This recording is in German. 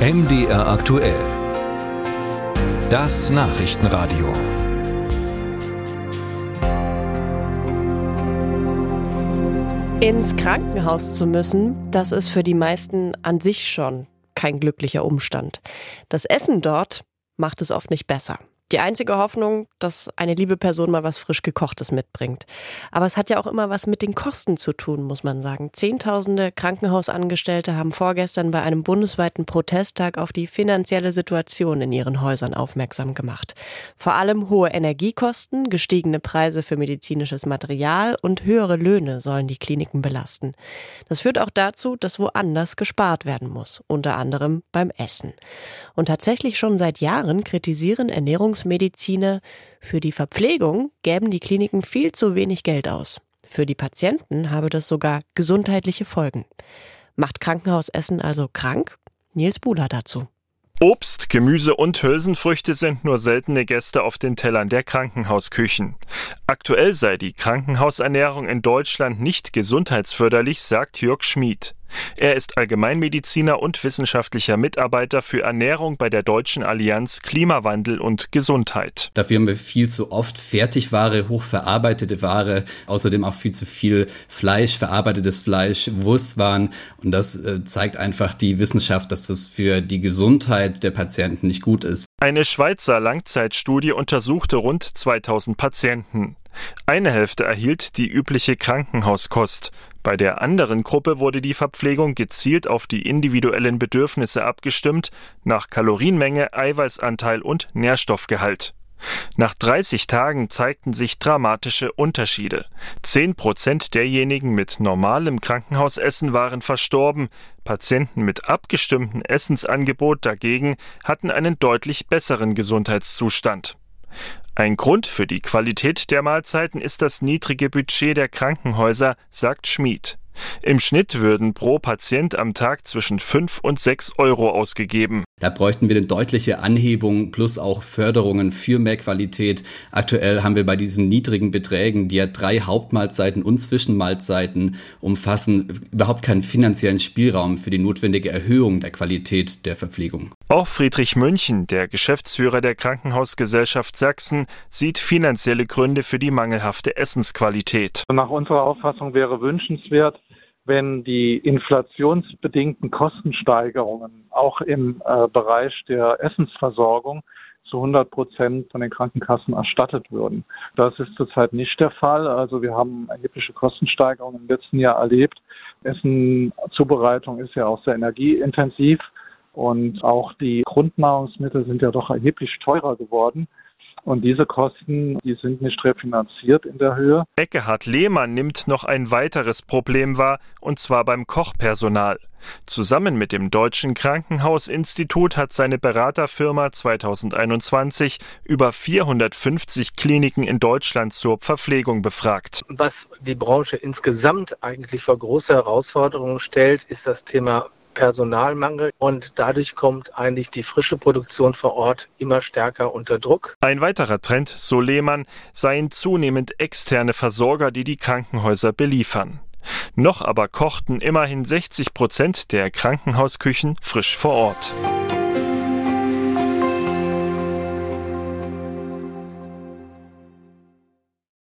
MDR aktuell. Das Nachrichtenradio. Ins Krankenhaus zu müssen, das ist für die meisten an sich schon kein glücklicher Umstand. Das Essen dort macht es oft nicht besser. Die einzige Hoffnung, dass eine liebe Person mal was frisch gekochtes mitbringt. Aber es hat ja auch immer was mit den Kosten zu tun, muss man sagen. Zehntausende Krankenhausangestellte haben vorgestern bei einem bundesweiten Protesttag auf die finanzielle Situation in ihren Häusern aufmerksam gemacht. Vor allem hohe Energiekosten, gestiegene Preise für medizinisches Material und höhere Löhne sollen die Kliniken belasten. Das führt auch dazu, dass woanders gespart werden muss, unter anderem beim Essen. Und tatsächlich schon seit Jahren kritisieren Ernährungs Ernährungsmediziner, für die Verpflegung gäben die Kliniken viel zu wenig Geld aus. Für die Patienten habe das sogar gesundheitliche Folgen. Macht Krankenhausessen also krank? Nils Buhler dazu. Obst, Gemüse und Hülsenfrüchte sind nur seltene Gäste auf den Tellern der Krankenhausküchen. Aktuell sei die Krankenhausernährung in Deutschland nicht gesundheitsförderlich, sagt Jörg Schmid. Er ist Allgemeinmediziner und wissenschaftlicher Mitarbeiter für Ernährung bei der Deutschen Allianz Klimawandel und Gesundheit. Dafür haben wir viel zu oft Fertigware, hochverarbeitete Ware, außerdem auch viel zu viel Fleisch, verarbeitetes Fleisch, Wurstwaren. Und das äh, zeigt einfach die Wissenschaft, dass das für die Gesundheit der Patienten nicht gut ist. Eine Schweizer Langzeitstudie untersuchte rund 2000 Patienten. Eine Hälfte erhielt die übliche Krankenhauskost. Bei der anderen Gruppe wurde die Verpflegung gezielt auf die individuellen Bedürfnisse abgestimmt, nach Kalorienmenge, Eiweißanteil und Nährstoffgehalt. Nach 30 Tagen zeigten sich dramatische Unterschiede. Zehn Prozent derjenigen mit normalem Krankenhausessen waren verstorben. Patienten mit abgestimmtem Essensangebot dagegen hatten einen deutlich besseren Gesundheitszustand. Ein Grund für die Qualität der Mahlzeiten ist das niedrige Budget der Krankenhäuser, sagt Schmid. Im Schnitt würden pro Patient am Tag zwischen 5 und 6 Euro ausgegeben. Da bräuchten wir eine deutliche Anhebung plus auch Förderungen für mehr Qualität. Aktuell haben wir bei diesen niedrigen Beträgen, die ja drei Hauptmahlzeiten und Zwischenmahlzeiten umfassen, überhaupt keinen finanziellen Spielraum für die notwendige Erhöhung der Qualität der Verpflegung. Auch Friedrich München, der Geschäftsführer der Krankenhausgesellschaft Sachsen, sieht finanzielle Gründe für die mangelhafte Essensqualität. Nach unserer Auffassung wäre wünschenswert, wenn die inflationsbedingten Kostensteigerungen auch im äh, Bereich der Essensversorgung zu 100 Prozent von den Krankenkassen erstattet würden. Das ist zurzeit nicht der Fall. Also wir haben erhebliche Kostensteigerungen im letzten Jahr erlebt. Essenzubereitung ist ja auch sehr energieintensiv und auch die Grundnahrungsmittel sind ja doch erheblich teurer geworden. Und diese Kosten, die sind nicht refinanziert in der Höhe. Eckehard Lehmann nimmt noch ein weiteres Problem wahr, und zwar beim Kochpersonal. Zusammen mit dem Deutschen Krankenhausinstitut hat seine Beraterfirma 2021 über 450 Kliniken in Deutschland zur Verpflegung befragt. Was die Branche insgesamt eigentlich vor große Herausforderungen stellt, ist das Thema Personalmangel und dadurch kommt eigentlich die frische Produktion vor Ort immer stärker unter Druck. Ein weiterer Trend, so Lehmann, seien zunehmend externe Versorger, die die Krankenhäuser beliefern. Noch aber kochten immerhin 60 Prozent der Krankenhausküchen frisch vor Ort.